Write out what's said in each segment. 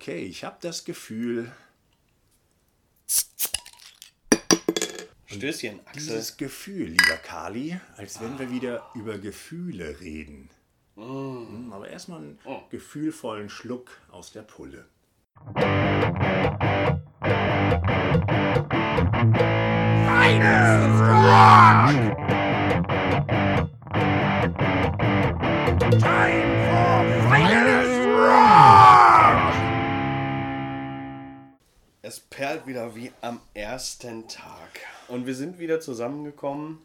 Okay, ich habe das Gefühl, Stößchen, Axel. dieses Gefühl, lieber Kali, als wenn wir wieder über Gefühle reden. Mm, Aber erstmal einen gefühlvollen Schluck aus der Pulle. Es perlt wieder wie am ersten Tag. Und wir sind wieder zusammengekommen,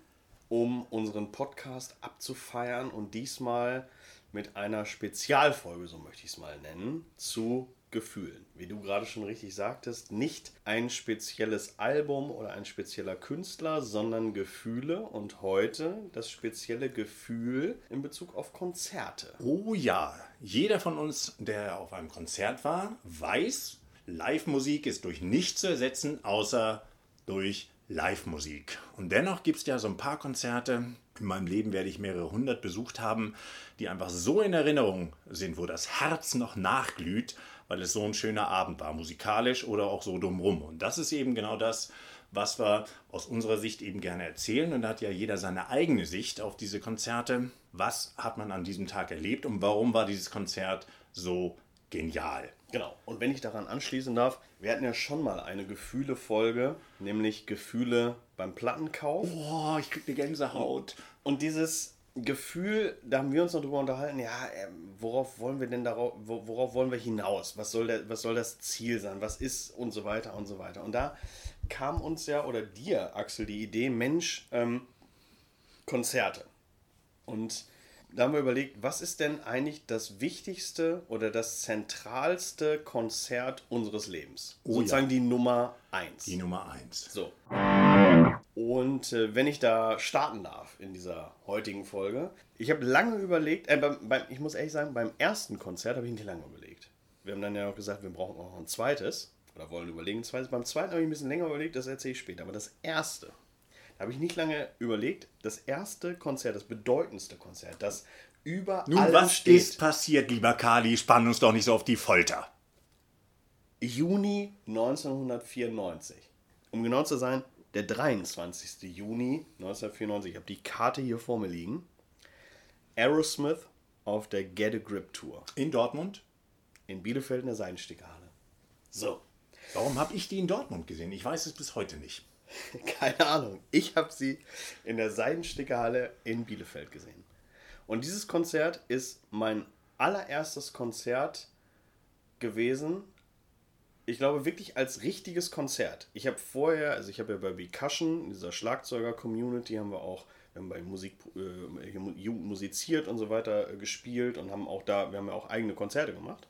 um unseren Podcast abzufeiern und diesmal mit einer Spezialfolge, so möchte ich es mal nennen, zu Gefühlen. Wie du gerade schon richtig sagtest, nicht ein spezielles Album oder ein spezieller Künstler, sondern Gefühle und heute das spezielle Gefühl in Bezug auf Konzerte. Oh ja, jeder von uns, der auf einem Konzert war, weiß, Live-Musik ist durch nichts zu ersetzen, außer durch Live-Musik. Und dennoch gibt es ja so ein paar Konzerte, in meinem Leben werde ich mehrere hundert besucht haben, die einfach so in Erinnerung sind, wo das Herz noch nachglüht, weil es so ein schöner Abend war, musikalisch oder auch so drumrum. Und das ist eben genau das, was wir aus unserer Sicht eben gerne erzählen. Und da hat ja jeder seine eigene Sicht auf diese Konzerte. Was hat man an diesem Tag erlebt und warum war dieses Konzert so genial? Genau. Und wenn ich daran anschließen darf, wir hatten ja schon mal eine Gefühle-Folge, nämlich Gefühle beim Plattenkauf. Boah, ich krieg eine Gänsehaut. Und dieses Gefühl, da haben wir uns noch drüber unterhalten, ja, ähm, worauf wollen wir denn darauf, wo- worauf wollen wir hinaus? Was soll, der, was soll das Ziel sein? Was ist und so weiter und so weiter. Und da kam uns ja, oder dir, Axel, die Idee, Mensch, ähm, Konzerte. Und da haben wir überlegt, was ist denn eigentlich das wichtigste oder das zentralste Konzert unseres Lebens? Oh Sozusagen die Nummer eins. Die Nummer eins. So. Und äh, wenn ich da starten darf in dieser heutigen Folge, ich habe lange überlegt, äh, beim, beim, ich muss ehrlich sagen, beim ersten Konzert habe ich nicht lange überlegt. Wir haben dann ja auch gesagt, wir brauchen auch noch ein zweites oder wollen überlegen, ein zweites. Beim zweiten habe ich ein bisschen länger überlegt, das erzähle ich später. Aber das erste, da habe ich nicht lange überlegt, das erste Konzert, das bedeutendste Konzert, das über Nun, allem was steht. ist passiert, lieber Kali? Spann uns doch nicht so auf die Folter. Juni 1994. Um genau zu sein, der 23. Juni 1994. Ich habe die Karte hier vor mir liegen. Aerosmith auf der Get a Grip Tour In Dortmund? in Bielefeld in der Seidensticker-Halle. So, Warum habe ich die in Dortmund gesehen? Ich weiß es bis heute nicht. keine Ahnung. Ich habe sie in der Seidensticker-Halle in Bielefeld gesehen. Und dieses Konzert ist mein allererstes Konzert gewesen. Ich glaube wirklich als richtiges Konzert. Ich habe vorher, also ich habe ja bei Becussion, dieser Schlagzeuger-Community, haben wir auch, wir haben bei Musik, äh, Jugend musiziert und so weiter äh, gespielt und haben auch da, wir haben ja auch eigene Konzerte gemacht.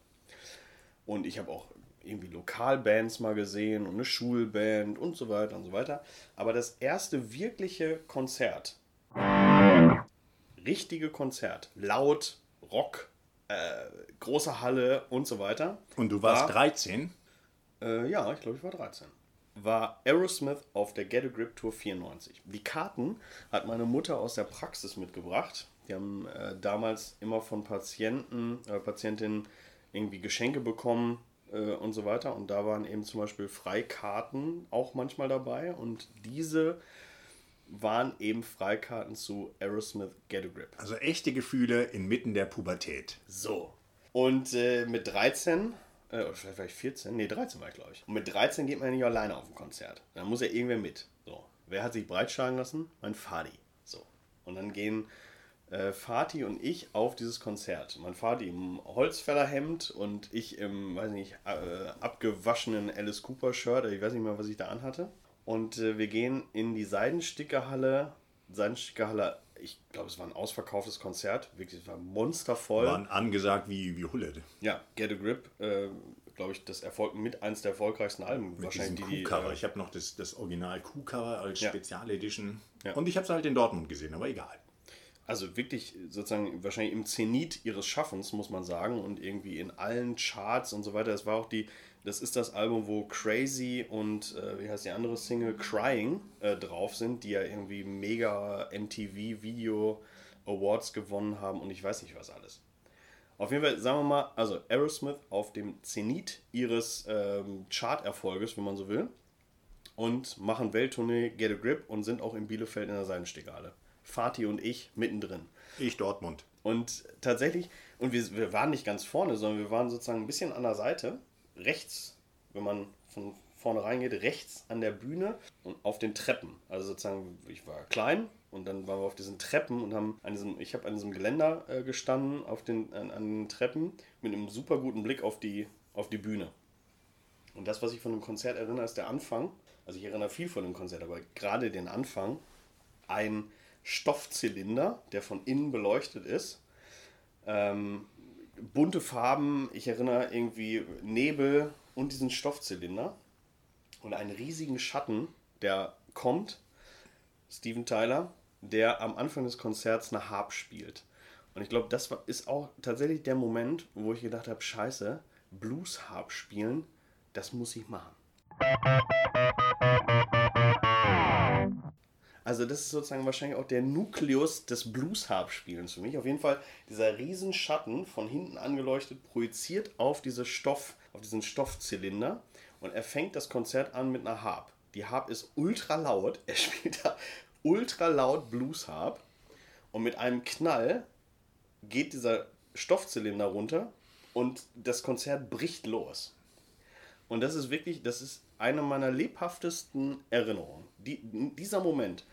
Und ich habe auch irgendwie Lokalbands mal gesehen und eine Schulband und so weiter und so weiter. Aber das erste wirkliche Konzert, richtige Konzert, laut, Rock, äh, große Halle und so weiter. Und du warst war, 13? Äh, ja, ich glaube, ich war 13. War Aerosmith auf der Get a Grip Tour 94. Die Karten hat meine Mutter aus der Praxis mitgebracht. Die haben äh, damals immer von Patienten, äh, Patientinnen irgendwie Geschenke bekommen äh, und so weiter. Und da waren eben zum Beispiel Freikarten auch manchmal dabei. Und diese waren eben Freikarten zu Aerosmith Get a Grip. Also echte Gefühle inmitten der Pubertät. So. Und äh, mit 13, äh, oder vielleicht war ich 14, nee, 13 war ich, glaube ich. Und mit 13 geht man ja nicht alleine auf ein Konzert. Da muss ja irgendwer mit. So. Wer hat sich breitschlagen lassen? Mein Fadi. So. Und dann gehen äh, Fatih und ich auf dieses Konzert. Mein Vati im Holzfällerhemd und ich im, weiß nicht, äh, abgewaschenen Alice Cooper Shirt. Ich weiß nicht mehr, was ich da anhatte. Und äh, wir gehen in die Seidenstickerhalle. Seidenstickerhalle, ich glaube, es war ein ausverkauftes Konzert. Wirklich, es war monstervoll. Waren angesagt wie, wie Hulle. Ja, Get a Grip, äh, glaube ich, das Erfolg mit eins der erfolgreichsten Alben. Mit wahrscheinlich diesem die, Kuhcover. äh, Ich habe noch das, das Original Kuhcover als Ja. Spezialedition. Ja. Und ich habe es halt in Dortmund gesehen, aber egal. Also wirklich sozusagen wahrscheinlich im Zenit ihres Schaffens, muss man sagen, und irgendwie in allen Charts und so weiter. Das war auch die, das ist das Album, wo Crazy und äh, wie heißt die andere Single, Crying, äh, drauf sind, die ja irgendwie mega MTV Video Awards gewonnen haben und ich weiß nicht was alles. Auf jeden Fall, sagen wir mal, also Aerosmith auf dem Zenit ihres ähm, Chart-Erfolges, wenn man so will. Und machen Welttournee Get a Grip und sind auch in Bielefeld in der Seidenstieghalle. Fatih und ich mittendrin. Ich Dortmund. Und tatsächlich, und wir, wir waren nicht ganz vorne, sondern wir waren sozusagen ein bisschen an der Seite, rechts, wenn man von vorne reingeht, rechts an der Bühne und auf den Treppen. Also sozusagen, ich war klein und dann waren wir auf diesen Treppen und haben an diesem, ich habe an diesem Geländer äh, gestanden, auf den, an, an den Treppen, mit einem super guten Blick auf die, auf die Bühne. Und das, was ich von dem Konzert erinnere, ist der Anfang. Also ich erinnere viel von dem Konzert, aber gerade den Anfang. Ein Stoffzylinder, der von innen beleuchtet ist. Ähm, bunte Farben, ich erinnere irgendwie Nebel und diesen Stoffzylinder. Und einen riesigen Schatten, der kommt, Steven Tyler, der am Anfang des Konzerts eine Harp spielt. Und ich glaube, das ist auch tatsächlich der Moment, wo ich gedacht habe, scheiße, Blues-Harp spielen, das muss ich machen. Also das ist sozusagen wahrscheinlich auch der Nukleus des Blues-Harp-Spielens für mich. Auf jeden Fall dieser Riesenschatten von hinten angeleuchtet, projiziert auf, diese Stoff, auf diesen Stoffzylinder und er fängt das Konzert an mit einer Harp. Die Harp ist ultra laut, er spielt da ultra laut Blues-Harp und mit einem Knall geht dieser Stoffzylinder runter und das Konzert bricht los. Und das ist wirklich, das ist eine meiner lebhaftesten Erinnerungen. Die, dieser Moment.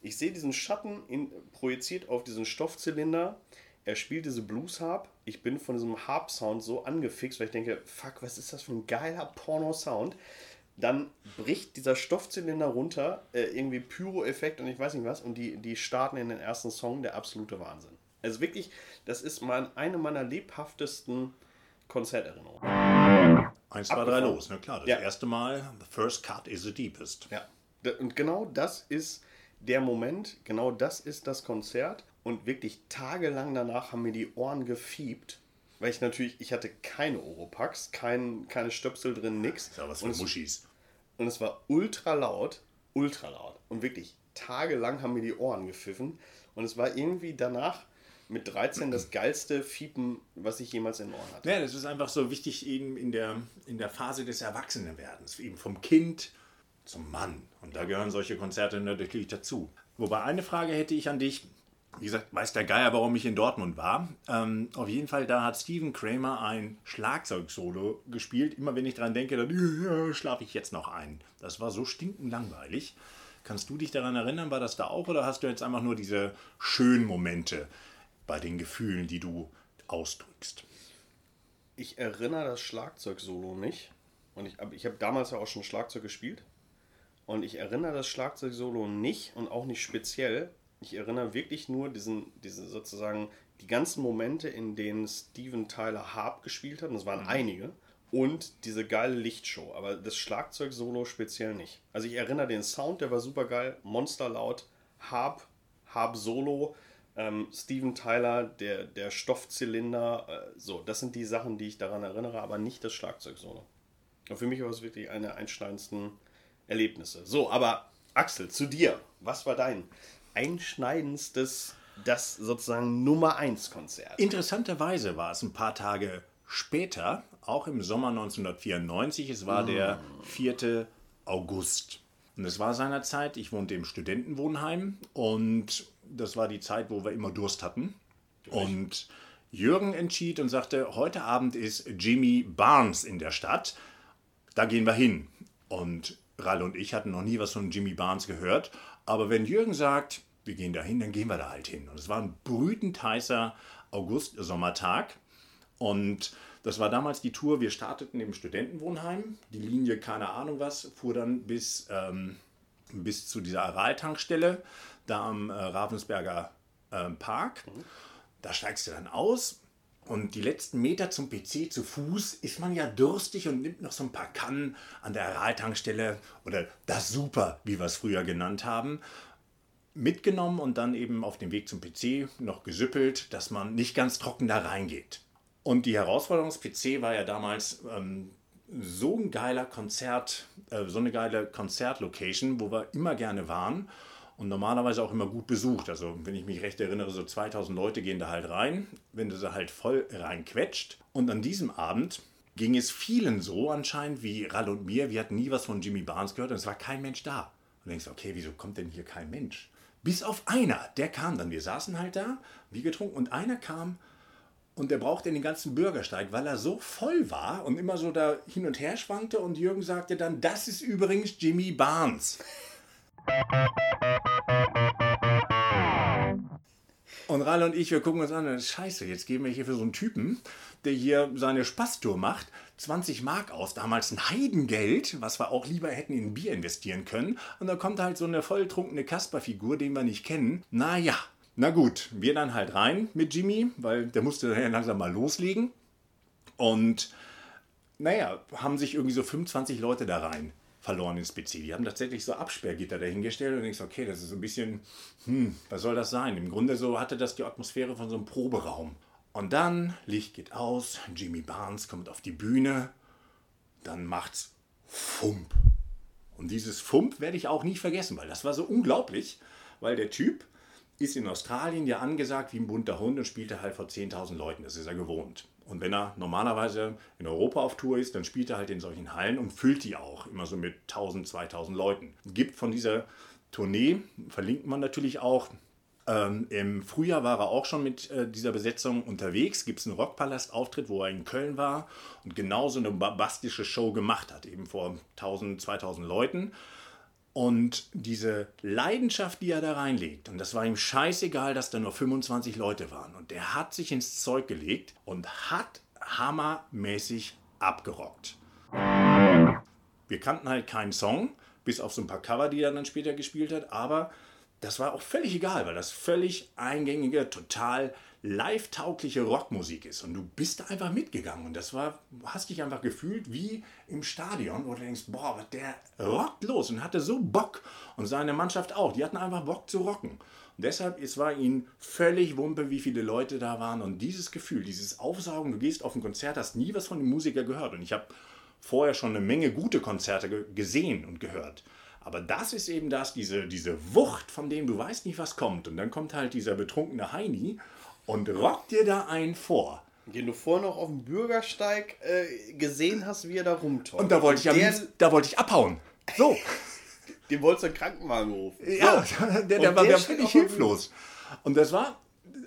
Ich sehe diesen Schatten in, projiziert auf diesen Stoffzylinder. Er spielt diese Blues-Harp. Ich bin von diesem Harp-Sound so angefixt, weil ich denke, fuck, was ist das für ein geiler Porno-Sound. Dann bricht dieser Stoffzylinder runter, äh, irgendwie Pyro-Effekt und ich weiß nicht was, und die, die starten in den ersten Song, der absolute Wahnsinn. Also wirklich, das ist mein, eine meiner lebhaftesten Konzerterinnerungen. Eins, zwei, drei, los, ne? Klar, das ja. erste Mal, the first cut is the deepest. Ja, und genau das ist der Moment, genau das ist das Konzert. Und wirklich tagelang danach haben mir die Ohren gefiebt, weil ich natürlich, ich hatte keine Oropax, kein, keine Stöpsel drin, nix. Ja was für Muschis. Und es war ultra laut, ultra laut. Und wirklich tagelang haben mir die Ohren gepfiffen. Und es war irgendwie danach mit 13 das geilste Fiepen, was ich jemals in den Ohren hatte. Ja, das ist einfach so wichtig eben in der, in der Phase des Erwachsenenwerdens. Eben vom Kind zum Mann. Und da gehören solche Konzerte natürlich dazu. Wobei eine Frage hätte ich an dich. Wie gesagt, weiß der Geier, warum ich in Dortmund war. Ähm, auf jeden Fall, da hat Steven Kramer ein Schlagzeugsolo gespielt. Immer wenn ich dran denke, dann ja, schlafe ich jetzt noch ein. Das war so stinkend langweilig. Kannst du dich daran erinnern, war das da auch oder hast du jetzt einfach nur diese schönen Momente bei den Gefühlen, die du ausdrückst? Ich erinnere das Schlagzeugsolo nicht. Und ich, ich habe damals ja auch schon Schlagzeug gespielt. Und ich erinnere das Schlagzeugsolo nicht und auch nicht speziell. Ich erinnere wirklich nur diesen, diese sozusagen die ganzen Momente, in denen Steven Tyler Harp gespielt hat. Und es waren mhm. einige. Und diese geile Lichtshow. Aber das Schlagzeugsolo speziell nicht. Also ich erinnere den Sound, der war super geil. Monsterlaut. Harp, Harp Solo ähm, Steven Tyler, der, der Stoffzylinder, äh, so, das sind die Sachen, die ich daran erinnere, aber nicht das Schlagzeug-Solo. Und für mich war es wirklich eine einschneidendsten Erlebnisse. So, aber Axel, zu dir. Was war dein einschneidendstes, das sozusagen Nummer 1 Konzert? Interessanterweise war es ein paar Tage später, auch im Sommer 1994. Es war mm. der 4. August. Und es war seinerzeit, ich wohnte im Studentenwohnheim und das war die Zeit, wo wir immer Durst hatten. Und Jürgen entschied und sagte, heute Abend ist Jimmy Barnes in der Stadt. Da gehen wir hin. Und Ralle und ich hatten noch nie was von Jimmy Barnes gehört. Aber wenn Jürgen sagt, wir gehen da hin, dann gehen wir da halt hin. Und es war ein brütend heißer August-Sommertag. Und das war damals die Tour. Wir starteten im Studentenwohnheim. Die Linie, keine Ahnung was, fuhr dann bis, ähm, bis zu dieser Aral-Tankstelle da am äh, Ravensberger äh, Park. Mhm. Da steigst du dann aus und die letzten Meter zum PC zu Fuß ist man ja durstig und nimmt noch so ein paar Kannen an der Aral-Tankstelle oder das Super, wie wir es früher genannt haben, mitgenommen und dann eben auf dem Weg zum PC noch gesüppelt, dass man nicht ganz trocken da reingeht. Und die Herausforderung des PC war ja damals ähm, so ein geiler Konzert, äh, so eine geile Konzertlocation, wo wir immer gerne waren. Und normalerweise auch immer gut besucht. Also wenn ich mich recht erinnere, so 2000 Leute gehen da halt rein, wenn du sie halt voll reinquetscht. Und an diesem Abend ging es vielen so anscheinend wie Rall und mir. Wir hatten nie was von Jimmy Barnes gehört und es war kein Mensch da. Und denkst, okay, wieso kommt denn hier kein Mensch? Bis auf einer, der kam dann. Wir saßen halt da, wie getrunken, und einer kam und der brauchte den ganzen Bürgersteig, weil er so voll war und immer so da hin und her schwankte. Und Jürgen sagte dann, das ist übrigens Jimmy Barnes. Und Ralle und ich, wir gucken uns an, scheiße, jetzt geben wir hier für so einen Typen, der hier seine Spaßtour macht, 20 Mark aus, damals ein Heidengeld, was wir auch lieber hätten in ein Bier investieren können. Und da kommt halt so eine volltrunkene Kasperfigur, den wir nicht kennen. Naja, na gut, wir dann halt rein mit Jimmy, weil der musste dann langsam mal loslegen. Und naja, haben sich irgendwie so 25 Leute da rein verloren ins PC. Die haben tatsächlich so Absperrgitter dahingestellt und denkst, okay, das ist so ein bisschen, hm, was soll das sein? Im Grunde so hatte das die Atmosphäre von so einem Proberaum. Und dann, Licht geht aus, Jimmy Barnes kommt auf die Bühne, dann macht's Fump. Und dieses Fump werde ich auch nie vergessen, weil das war so unglaublich, weil der Typ ist in Australien ja angesagt wie ein bunter Hund und spielt er halt vor 10.000 Leuten. Das ist er gewohnt. Und wenn er normalerweise in Europa auf Tour ist, dann spielt er halt in solchen Hallen und füllt die auch immer so mit 1000, 2000 Leuten. Gibt von dieser Tournee, verlinkt man natürlich auch. Ähm, Im Frühjahr war er auch schon mit äh, dieser Besetzung unterwegs. Gibt es einen Rockpalast-Auftritt, wo er in Köln war und genauso eine bastische Show gemacht hat, eben vor 1000, 2000 Leuten. Und diese Leidenschaft, die er da reinlegt, und das war ihm scheißegal, dass da nur 25 Leute waren. Und der hat sich ins Zeug gelegt und hat hammermäßig abgerockt. Wir kannten halt keinen Song, bis auf so ein paar Cover, die er dann später gespielt hat, aber das war auch völlig egal, weil das völlig eingängige, total live-taugliche Rockmusik ist. Und du bist da einfach mitgegangen. Und das war, hast dich einfach gefühlt wie im Stadion, wo du denkst, boah, der rockt los und hatte so Bock. Und seine Mannschaft auch. Die hatten einfach Bock zu rocken. Und deshalb, es war ihnen völlig Wumpe, wie viele Leute da waren. Und dieses Gefühl, dieses Aufsaugen, du gehst auf ein Konzert, hast nie was von dem Musiker gehört. Und ich habe vorher schon eine Menge gute Konzerte gesehen und gehört. Aber das ist eben das, diese, diese Wucht, von dem du weißt nicht, was kommt. Und dann kommt halt dieser betrunkene Heini und rockt dir da einen vor. Den du vorher noch auf dem Bürgersteig äh, gesehen hast, wie er da rumtollt. Und da wollte ich, der, da wollte ich abhauen. So. Den wolltest du einen Krankenwagen rufen. Ja, so. der, der war der völlig hilflos. Und das war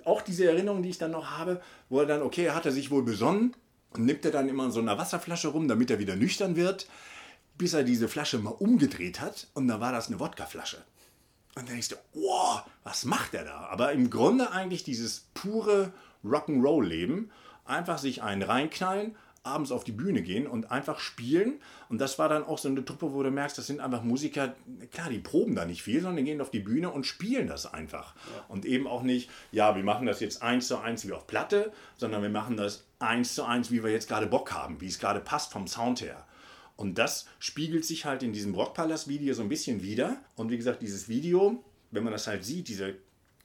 auch diese Erinnerung, die ich dann noch habe, wo er dann, okay, er hatte sich wohl besonnen und nimmt er dann immer in so einer Wasserflasche rum, damit er wieder nüchtern wird, bis er diese Flasche mal umgedreht hat und da war das eine Wodkaflasche. Und dann denkst du, wow, was macht er da? Aber im Grunde eigentlich dieses pure Rock'n'Roll-Leben. Einfach sich einen reinknallen, abends auf die Bühne gehen und einfach spielen. Und das war dann auch so eine Truppe, wo du merkst, das sind einfach Musiker, klar, die proben da nicht viel, sondern gehen auf die Bühne und spielen das einfach. Ja. Und eben auch nicht, ja, wir machen das jetzt eins zu eins wie auf Platte, sondern wir machen das eins zu eins, wie wir jetzt gerade Bock haben, wie es gerade passt vom Sound her. Und das spiegelt sich halt in diesem Rockpalast-Video so ein bisschen wieder. Und wie gesagt, dieses Video, wenn man das halt sieht, diese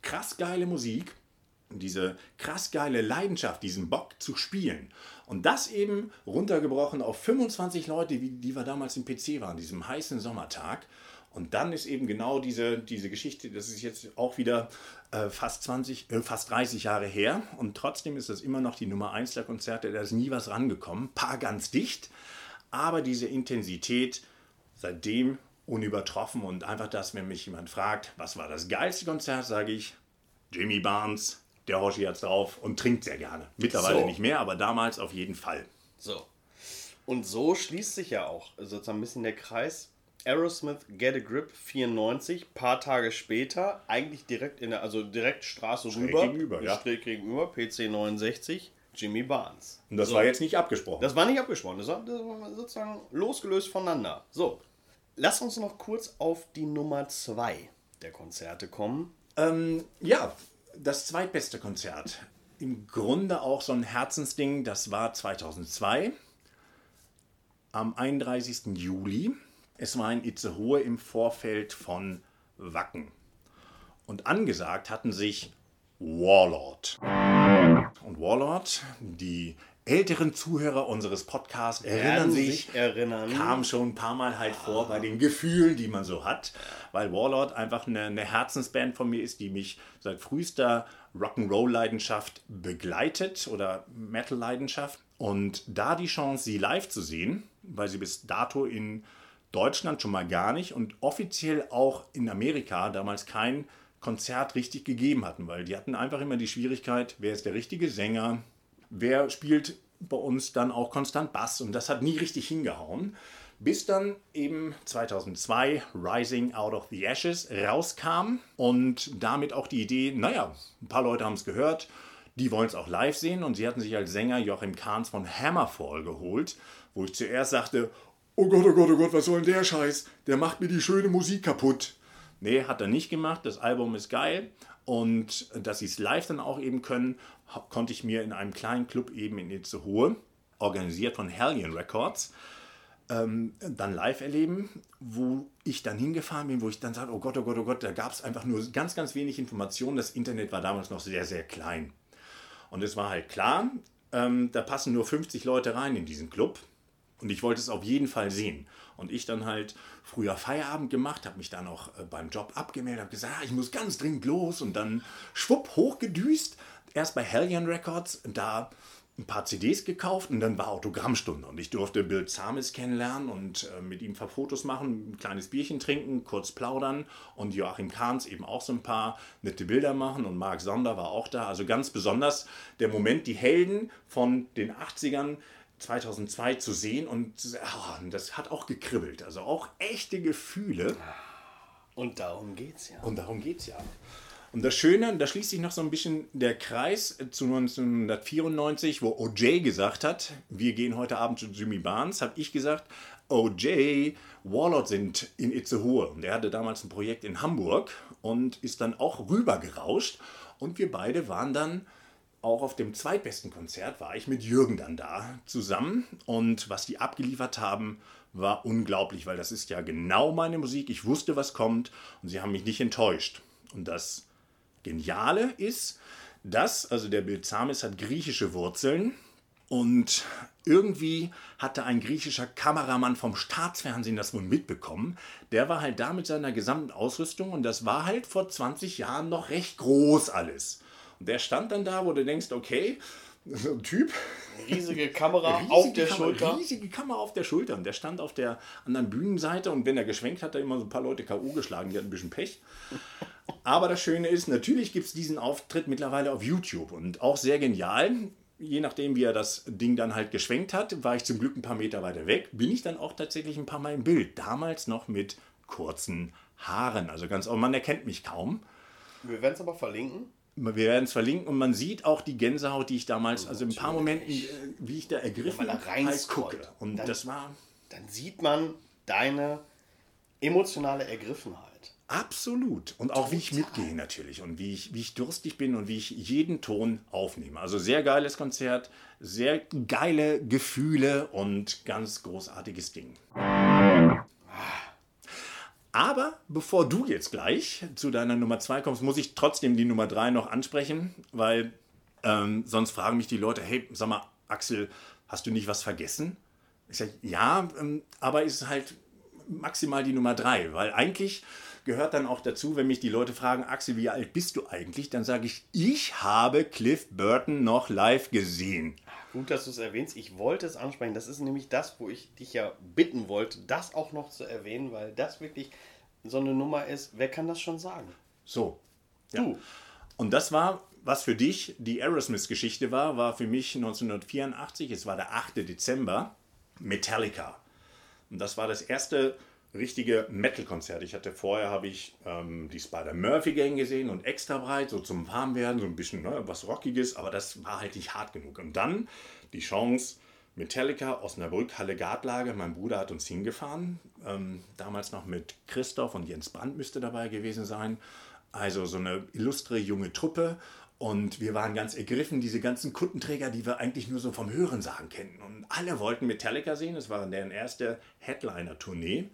krass geile Musik, diese krass geile Leidenschaft, diesen Bock zu spielen. Und das eben runtergebrochen auf 25 Leute, wie die wir damals im PC waren, diesem heißen Sommertag. Und dann ist eben genau diese, diese Geschichte, das ist jetzt auch wieder äh, fast 20, äh, fast 30 Jahre her. Und trotzdem ist das immer noch die Nummer 1 der Konzerte, da ist nie was rangekommen. Paar ganz dicht aber diese Intensität seitdem unübertroffen und einfach das, wenn mich jemand fragt, was war das geilste Konzert, sage ich, Jimmy Barnes, der Hoshi hat's drauf und trinkt sehr gerne. Mittlerweile so. nicht mehr, aber damals auf jeden Fall. So. Und so schließt sich ja auch sozusagen ein bisschen der Kreis. Aerosmith Get a Grip 94, paar Tage später, eigentlich direkt in der, also direkt Straße schräg rüber, gegenüber, ja. schräg gegenüber, PC 69, Jimmy Barnes. Und das so. war jetzt nicht abgesprochen. Das war nicht abgesprochen. Das war, das war sozusagen losgelöst voneinander. So, lass uns noch kurz auf die Nummer 2 der Konzerte kommen. Ähm, ja, das zweitbeste Konzert. Im Grunde auch so ein Herzensding. Das war 2002 am 31. Juli. Es war in Itzehoe im Vorfeld von Wacken. Und angesagt hatten sich Warlord. Und Warlord, die älteren Zuhörer unseres Podcasts erinnern sich, sich erinnern. kam schon ein paar Mal halt vor bei den Gefühlen, die man so hat, weil Warlord einfach eine, eine Herzensband von mir ist, die mich seit frühester Rock'n'Roll-Leidenschaft begleitet oder Metal-Leidenschaft. Und da die Chance, sie live zu sehen, weil sie bis dato in Deutschland schon mal gar nicht und offiziell auch in Amerika damals kein Konzert richtig gegeben hatten, weil die hatten einfach immer die Schwierigkeit, wer ist der richtige Sänger, wer spielt bei uns dann auch konstant Bass und das hat nie richtig hingehauen. Bis dann eben 2002 Rising Out of the Ashes rauskam und damit auch die Idee, naja, ein paar Leute haben es gehört, die wollen es auch live sehen und sie hatten sich als Sänger Joachim Kahns von Hammerfall geholt, wo ich zuerst sagte, oh Gott, oh Gott, oh Gott, was soll denn der Scheiß? Der macht mir die schöne Musik kaputt. Nee, hat er nicht gemacht. Das Album ist geil. Und dass sie es live dann auch eben können, konnte ich mir in einem kleinen Club eben in Itzehoe, organisiert von Hellion Records, ähm, dann live erleben, wo ich dann hingefahren bin, wo ich dann sagte, oh Gott, oh Gott, oh Gott, da gab es einfach nur ganz, ganz wenig Informationen. Das Internet war damals noch sehr, sehr klein. Und es war halt klar, ähm, da passen nur 50 Leute rein in diesen Club. Und ich wollte es auf jeden Fall sehen. Und ich dann halt früher Feierabend gemacht, habe mich dann auch äh, beim Job abgemeldet, habe gesagt, ah, ich muss ganz dringend los und dann schwupp hochgedüst. Erst bei Hellion Records, da ein paar CDs gekauft und dann war Autogrammstunde und ich durfte Bill Zamis kennenlernen und äh, mit ihm ein paar Fotos machen, ein kleines Bierchen trinken, kurz plaudern und Joachim Kahns eben auch so ein paar nette Bilder machen und Marc Sonder war auch da. Also ganz besonders der Moment, die Helden von den 80ern 2002 zu sehen und oh, das hat auch gekribbelt. Also auch echte Gefühle. Und darum geht's ja. Und darum geht's ja. Und das Schöne, da schließt sich noch so ein bisschen der Kreis zu 1994, wo OJ gesagt hat, wir gehen heute Abend zu Jimmy Barnes, habe ich gesagt, OJ, Warlord sind in Itzehoe. Und er hatte damals ein Projekt in Hamburg und ist dann auch rübergerauscht. Und wir beide waren dann auch auf dem zweitbesten Konzert war ich mit Jürgen dann da zusammen und was die abgeliefert haben, war unglaublich, weil das ist ja genau meine Musik. Ich wusste, was kommt und sie haben mich nicht enttäuscht. Und das Geniale ist, dass, also der Bild Zamis hat griechische Wurzeln und irgendwie hatte ein griechischer Kameramann vom Staatsfernsehen das wohl mitbekommen. Der war halt da mit seiner gesamten Ausrüstung und das war halt vor 20 Jahren noch recht groß alles. Und der stand dann da, wo du denkst, okay, so ein Typ. Riesige Kamera riesige auf der Kamera, Schulter. Riesige Kamera auf der Schulter. Und der stand auf der anderen Bühnenseite und wenn er geschwenkt hat, hat er immer so ein paar Leute K.O. geschlagen, die hatten ein bisschen Pech. Aber das Schöne ist, natürlich gibt es diesen Auftritt mittlerweile auf YouTube und auch sehr genial. Je nachdem, wie er das Ding dann halt geschwenkt hat, war ich zum Glück ein paar Meter weiter weg, bin ich dann auch tatsächlich ein paar Mal im Bild. Damals noch mit kurzen Haaren. Also ganz, man erkennt mich kaum. Wir werden es aber verlinken. Wir werden es verlinken und man sieht auch die Gänsehaut, die ich damals, also in ein paar Momenten, äh, wie ich da ergriffen ja, halt gucke. Und dann, das war. Dann sieht man deine emotionale Ergriffenheit. Absolut. Und auch wie ich mitgehe natürlich und wie ich, wie ich durstig bin und wie ich jeden Ton aufnehme. Also sehr geiles Konzert, sehr geile Gefühle und ganz großartiges Ding. Aber bevor du jetzt gleich zu deiner Nummer 2 kommst, muss ich trotzdem die Nummer 3 noch ansprechen, weil ähm, sonst fragen mich die Leute, hey, sag mal, Axel, hast du nicht was vergessen? Ich sage, ja, ähm, aber ist halt maximal die Nummer 3, weil eigentlich gehört dann auch dazu, wenn mich die Leute fragen, Axel, wie alt bist du eigentlich? Dann sage ich, ich habe Cliff Burton noch live gesehen. Gut, dass du es erwähnst. Ich wollte es ansprechen. Das ist nämlich das, wo ich dich ja bitten wollte, das auch noch zu erwähnen, weil das wirklich so eine Nummer ist. Wer kann das schon sagen? So. Ja. Du. Und das war, was für dich die Aerosmith-Geschichte war, war für mich 1984, es war der 8. Dezember, Metallica. Und das war das erste richtige Metal-Konzert. Ich hatte vorher habe ich ähm, die Spider Murphy Gang gesehen und extra breit, so zum Warmwerden, so ein bisschen ne, was Rockiges, aber das war halt nicht hart genug. Und dann die Chance, Metallica, Osnabrück, Halle Gartlage. Mein Bruder hat uns hingefahren. Ähm, damals noch mit Christoph und Jens Brandt müsste dabei gewesen sein. Also so eine illustre junge Truppe. Und wir waren ganz ergriffen, diese ganzen Kuttenträger, die wir eigentlich nur so vom Hörensagen kennen. Und alle wollten Metallica sehen. Es war deren erste Headliner-Tournee.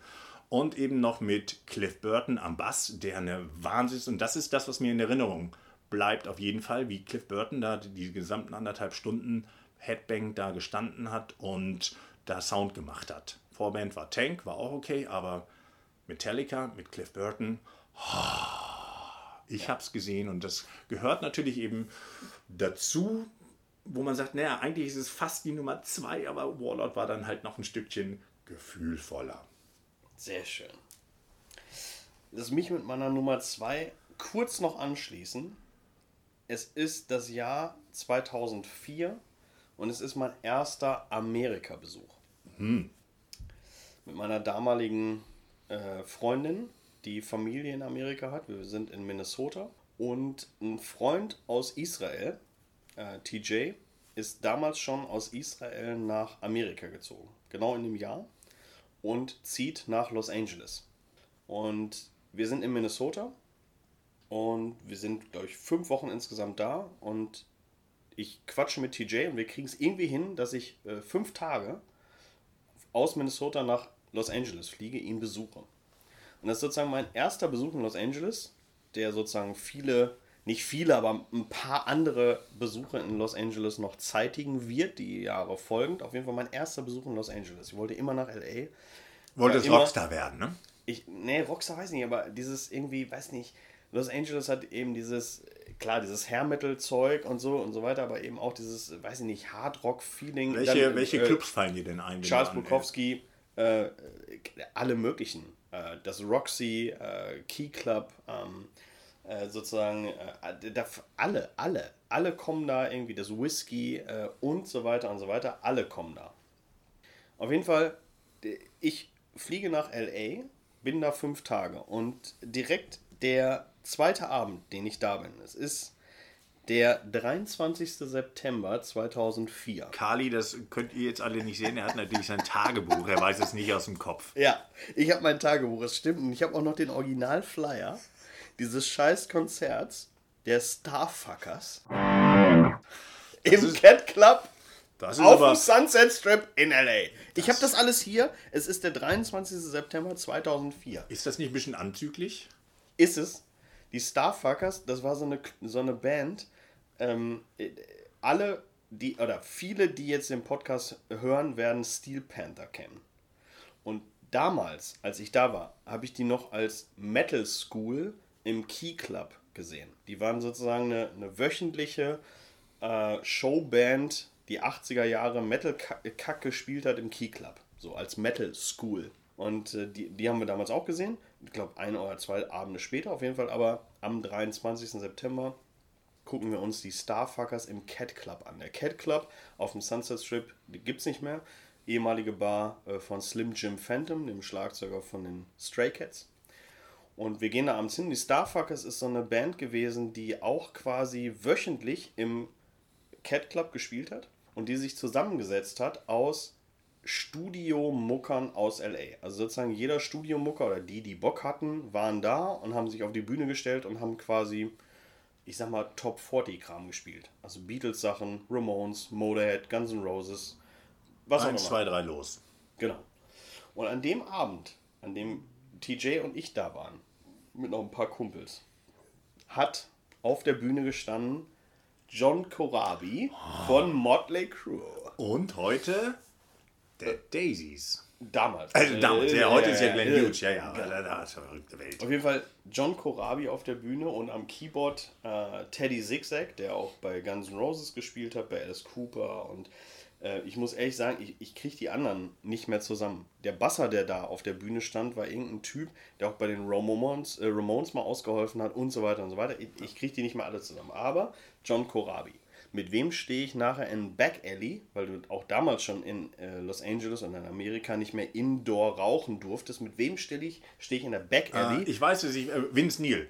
Und eben noch mit Cliff Burton am Bass, der eine Wahnsinns... Und das ist das, was mir in Erinnerung bleibt auf jeden Fall, wie Cliff Burton da die gesamten anderthalb Stunden Headbang da gestanden hat und da Sound gemacht hat. Vorband war Tank, war auch okay, aber Metallica mit Cliff Burton, ich habe es gesehen und das gehört natürlich eben dazu, wo man sagt, naja, eigentlich ist es fast die Nummer zwei, aber Warlord war dann halt noch ein Stückchen gefühlvoller. Sehr schön. Lass mich mit meiner Nummer zwei kurz noch anschließen. Es ist das Jahr 2004 und es ist mein erster Amerika-Besuch. Mit meiner damaligen äh, Freundin, die Familie in Amerika hat. Wir sind in Minnesota. Und ein Freund aus Israel, äh, TJ, ist damals schon aus Israel nach Amerika gezogen. Genau in dem Jahr. Und zieht nach Los Angeles. Und wir sind in Minnesota. Und wir sind, glaube ich, fünf Wochen insgesamt da. Und ich quatsche mit TJ und wir kriegen es irgendwie hin, dass ich äh, fünf Tage aus Minnesota nach Los Angeles fliege, ihn besuche. Und das ist sozusagen mein erster Besuch in Los Angeles, der sozusagen viele, nicht viele, aber ein paar andere Besuche in Los Angeles noch zeitigen wird, die Jahre folgend. Auf jeden Fall mein erster Besuch in Los Angeles. Ich wollte immer nach L.A. Wolltest immer- Rockstar werden, ne? Ich, nee, Rockstar weiß nicht, aber dieses irgendwie, weiß nicht, Los Angeles hat eben dieses, klar, dieses Hair Metal Zeug und so und so weiter, aber eben auch dieses, weiß ich nicht, Hard Rock Feeling. Welche, Dann, welche äh, Clubs fallen dir denn ein? wenn Charles Bukowski, äh, alle möglichen. Äh, das Roxy, äh, Key Club, ähm, äh, sozusagen, äh, alle, alle, alle kommen da irgendwie, das Whisky äh, und so weiter und so weiter, alle kommen da. Auf jeden Fall, ich fliege nach LA, bin da fünf Tage und direkt der zweite Abend, den ich da bin, es ist der 23. September 2004. Kali, das könnt ihr jetzt alle nicht sehen, er hat natürlich sein Tagebuch, er weiß es nicht aus dem Kopf. Ja, ich habe mein Tagebuch, es stimmt. Und ich habe auch noch den Original-Flyer dieses scheiß Konzerts der Starfuckers im ist- Cat Club Das ist auf aber dem Sunset Strip in L.A. Ich habe das alles hier. Es ist der 23. September 2004. Ist das nicht ein bisschen anzüglich? Ist es. Die Starfuckers, das war so eine, so eine Band. Ähm, äh, alle, die, oder viele, die jetzt den Podcast hören, werden Steel Panther kennen. Und damals, als ich da war, habe ich die noch als Metal School im Key Club gesehen. Die waren sozusagen eine, eine wöchentliche äh, Showband, die 80er Jahre Metal-Kack gespielt hat im Key Club. So als Metal School. Und äh, die, die haben wir damals auch gesehen. Ich glaube, ein oder zwei Abende später auf jeden Fall. Aber am 23. September gucken wir uns die Starfuckers im Cat Club an. Der Cat Club auf dem Sunset Strip gibt es nicht mehr. Ehemalige Bar äh, von Slim Jim Phantom, dem Schlagzeuger von den Stray Cats. Und wir gehen da abends hin. Die Starfuckers ist so eine Band gewesen, die auch quasi wöchentlich im Cat Club gespielt hat und die sich zusammengesetzt hat aus Studiomuckern aus LA. Also sozusagen jeder Studiomucker oder die, die Bock hatten, waren da und haben sich auf die Bühne gestellt und haben quasi, ich sag mal, Top 40 Kram gespielt. Also Beatles Sachen, Ramones, Motorhead, Guns N' Roses, was auch immer. Eins, zwei, drei, los. Genau. Und an dem Abend, an dem TJ und ich da waren, mit noch ein paar Kumpels, hat auf der Bühne gestanden John Corabi von Motley Crue. Und heute der Daisies. Damals. Also damals, ja, heute ist ja Glenn äh, Hughes, ja, ja, aber da ist verrückte Welt. Auf jeden Fall John Corabi auf der Bühne und am Keyboard äh, Teddy Zigzag, der auch bei Guns N' Roses gespielt hat, bei Alice Cooper und äh, ich muss ehrlich sagen, ich, ich kriege die anderen nicht mehr zusammen. Der Basser, der da auf der Bühne stand, war irgendein Typ, der auch bei den Ramones, äh, Ramones mal ausgeholfen hat und so weiter und so weiter. Ich, ich kriege die nicht mehr alle zusammen. Aber John Corabi. Mit wem stehe ich nachher in Back Alley, weil du auch damals schon in äh, Los Angeles und in Amerika nicht mehr indoor rauchen durftest. Mit wem stehe ich? Stehe ich in der Back Alley? Äh, ich weiß es, ich, äh, Vince Neil.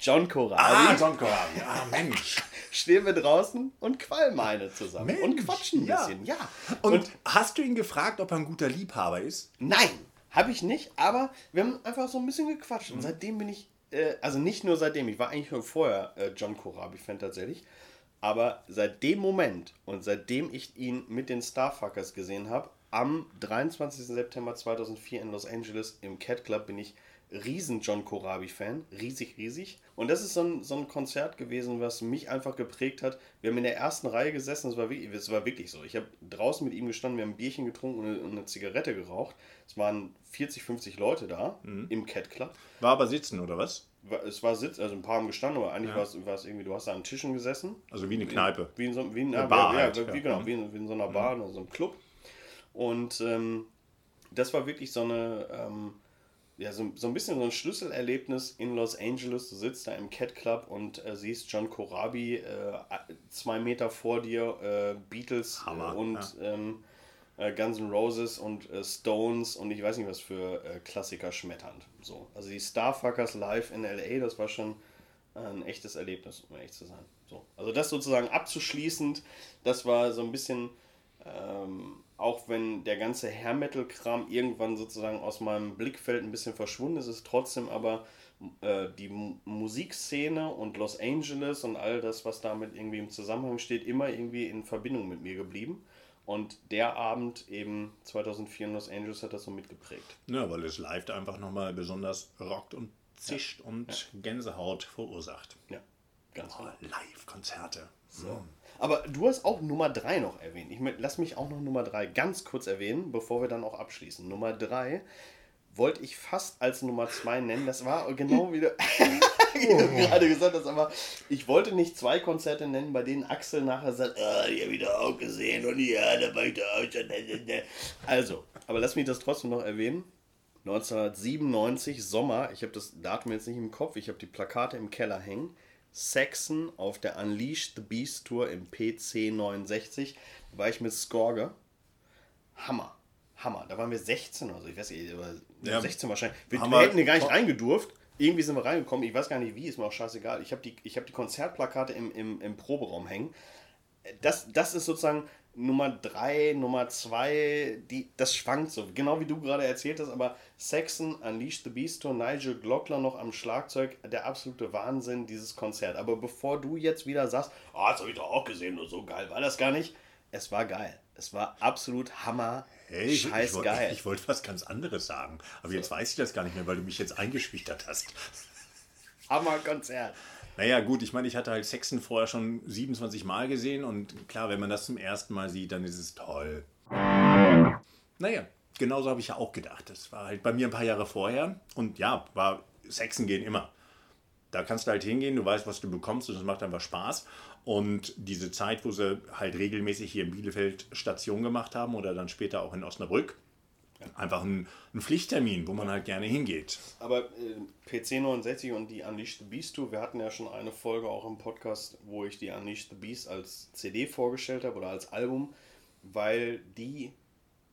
John Corabi. Ah, John Corabi. Ah, Mensch. stehen wir draußen und qualmen eine zusammen Mensch, und quatschen ein ja. bisschen. Ja. Und, hast du ihn gefragt, ob er ein guter Liebhaber ist? nein, habe ich nicht, aber wir haben einfach so ein bisschen gequatscht. Und seitdem bin ich, äh, also nicht nur seitdem, ich war eigentlich schon vorher äh, John Corabi-Fan tatsächlich, aber seit dem Moment und seitdem ich ihn mit den Starfuckers gesehen habe, am 23. September 2004 in Los Angeles im Cat Club bin ich riesen John Corabi-Fan, riesig, riesig. Und das ist so ein, so ein Konzert gewesen, was mich einfach geprägt hat. Wir haben in der ersten Reihe gesessen, es war, wirklich, es war wirklich so. Ich habe draußen mit ihm gestanden, wir haben ein Bierchen getrunken und eine, und eine Zigarette geraucht. Es waren 40, 50 Leute da mhm. im Cat Club. War aber sitzen, oder was? Es war Sitz, also ein paar haben gestanden, aber eigentlich ja. war, es, irgendwie, du hast da an Tischen gesessen. Also wie eine Kneipe. Wie in so, wie in, eine Bar. Ja, halt, wie, genau, mhm. wie in, wie in, so einer Bar mhm. oder so einem Club. Und ähm, das war wirklich so eine, ähm, ja, so, so ein bisschen so ein Schlüsselerlebnis in Los Angeles. Du sitzt da im Cat Club und äh, siehst John Corabi äh, zwei Meter vor dir, äh, Beatles Hammer, und ja. ähm, äh, Guns N' Roses und äh, Stones und ich weiß nicht was für äh, Klassiker schmetternd. So. Also die Starfuckers live in LA, das war schon ein echtes Erlebnis, um echt zu sein. So. Also das sozusagen abzuschließend, das war so ein bisschen ähm, auch wenn der ganze Hair Metal Kram irgendwann sozusagen aus meinem Blickfeld ein bisschen verschwunden ist, ist trotzdem aber äh, die M Musikszene und Los Angeles und all das, was damit irgendwie im Zusammenhang steht, immer irgendwie in Verbindung mit mir geblieben. Und der Abend eben 2004 in Los Angeles hat das so mitgeprägt. Ja, weil es live einfach nochmal besonders rockt und zischt ja. und ja. Gänsehaut verursacht. Ja, ganz oh, Live-Konzerte. So. Aber du hast auch Nummer 3 noch erwähnt. Ich lass mich auch noch Nummer 3 ganz kurz erwähnen, bevor wir dann auch abschließen. Nummer 3 wollte ich fast als Nummer 2 nennen. Das war genau wie du, wie du gerade gesagt hast, aber ich wollte nicht zwei Konzerte nennen, bei denen Axel nachher sagt, ah, die habe ich doch auch gesehen und ja, da war ich doch auch schon. Also, aber lass mich das trotzdem noch erwähnen. 1997, Sommer, ich habe das Datum jetzt nicht im Kopf, ich habe die Plakate im Keller hängen. Saxon auf der Unleash the Beast Tour im PC 69. Da war ich mit Skorger. Hammer. Hammer. Da waren wir 16 oder so. Ich weiß nicht, ja, 16 wahrscheinlich. Wir, wir hätten hier gar nicht reingedurft. Irgendwie sind wir reingekommen. Ich weiß gar nicht wie, ist mir auch scheißegal. Ich habe die, hab die Konzertplakate im, im, im Proberaum hängen. Das, das ist sozusagen Nummer 3, Nummer 2, das schwankt so, genau wie du gerade erzählt hast, aber Saxon, Unleash the Beast Tour, Nigel Glockler noch am Schlagzeug, der absolute Wahnsinn, dieses Konzert. Aber bevor du jetzt wieder sagst, oh, das habe ich doch auch gesehen und so geil, war das gar nicht. Es war geil. Es war absolut Hammer. Hey, Scheiß ich, ich geil. Ich, ich wollte was ganz anderes sagen, aber so. jetzt weiß ich das gar nicht mehr, weil du mich jetzt eingeschüchtert hast. Hammer-Konzert. Naja, gut, ich meine, ich hatte halt Sexen vorher schon 27 Mal gesehen und klar, wenn man das zum ersten Mal sieht, dann ist es toll. Naja, genauso habe ich ja auch gedacht. Das war halt bei mir ein paar Jahre vorher und ja, war Sexen gehen immer. Da kannst du halt hingehen, du weißt, was du bekommst und es macht einfach Spaß. Und diese Zeit, wo sie halt regelmäßig hier in Bielefeld Station gemacht haben oder dann später auch in Osnabrück, einfach ein, ein, Pflichttermin, wo man halt gerne hingeht. Aber äh, PC 69 und die Unleashed the Beast Tour, wir hatten ja schon eine Folge auch im Podcast, wo ich die Unleashed the Beast als CD vorgestellt habe oder als Album, weil die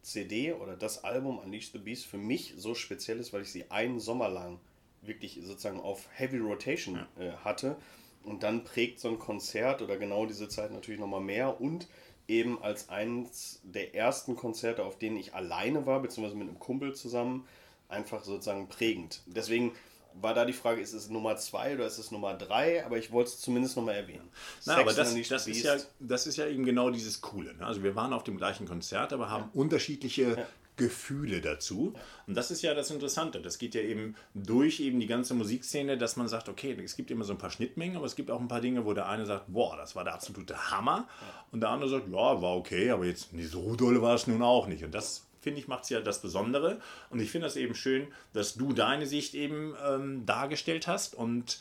CD oder das Album Unleashed the Beast für mich so speziell ist, weil ich sie einen Sommer lang wirklich sozusagen auf Heavy Rotation ja. äh, hatte. Und dann prägt so ein Konzert oder genau diese Zeit natürlich nochmal mehr und eben als eines der ersten Konzerte, auf denen ich alleine war, beziehungsweise mit einem Kumpel zusammen, einfach sozusagen prägend. Deswegen war da die Frage, ist es Nummer zwei oder ist es Nummer drei? Aber ich wollte es zumindest nochmal erwähnen. Na, aber das, das, ist ja, das ist ja eben genau dieses Coole. Ne? Also wir waren auf dem gleichen Konzert, aber haben ja. unterschiedliche ja. Gefühle dazu. Und das ist ja das Interessante. Das geht ja eben durch eben die ganze Musikszene, dass man sagt, okay, es gibt immer so ein paar Schnittmengen, aber es gibt auch ein paar Dinge, wo der eine sagt, boah, das war der absolute Hammer. Und der andere sagt, ja, war okay, aber jetzt so dolle war es nun auch nicht. Und das finde ich, macht es ja das Besondere. Und ich finde das eben schön, dass du deine Sicht eben ähm, dargestellt hast. Und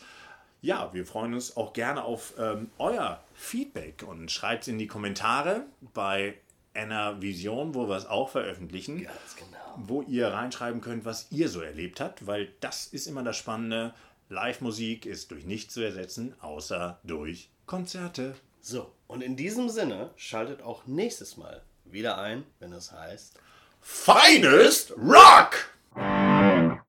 ja, wir freuen uns auch gerne auf ähm, euer Feedback und schreibt in die Kommentare bei einer Vision, wo wir es auch veröffentlichen, Ganz genau. wo ihr reinschreiben könnt, was ihr so erlebt habt, weil das ist immer das Spannende. Live-Musik ist durch nichts zu ersetzen, außer durch Konzerte. So, und in diesem Sinne schaltet auch nächstes Mal wieder ein, wenn es heißt Finest Rock!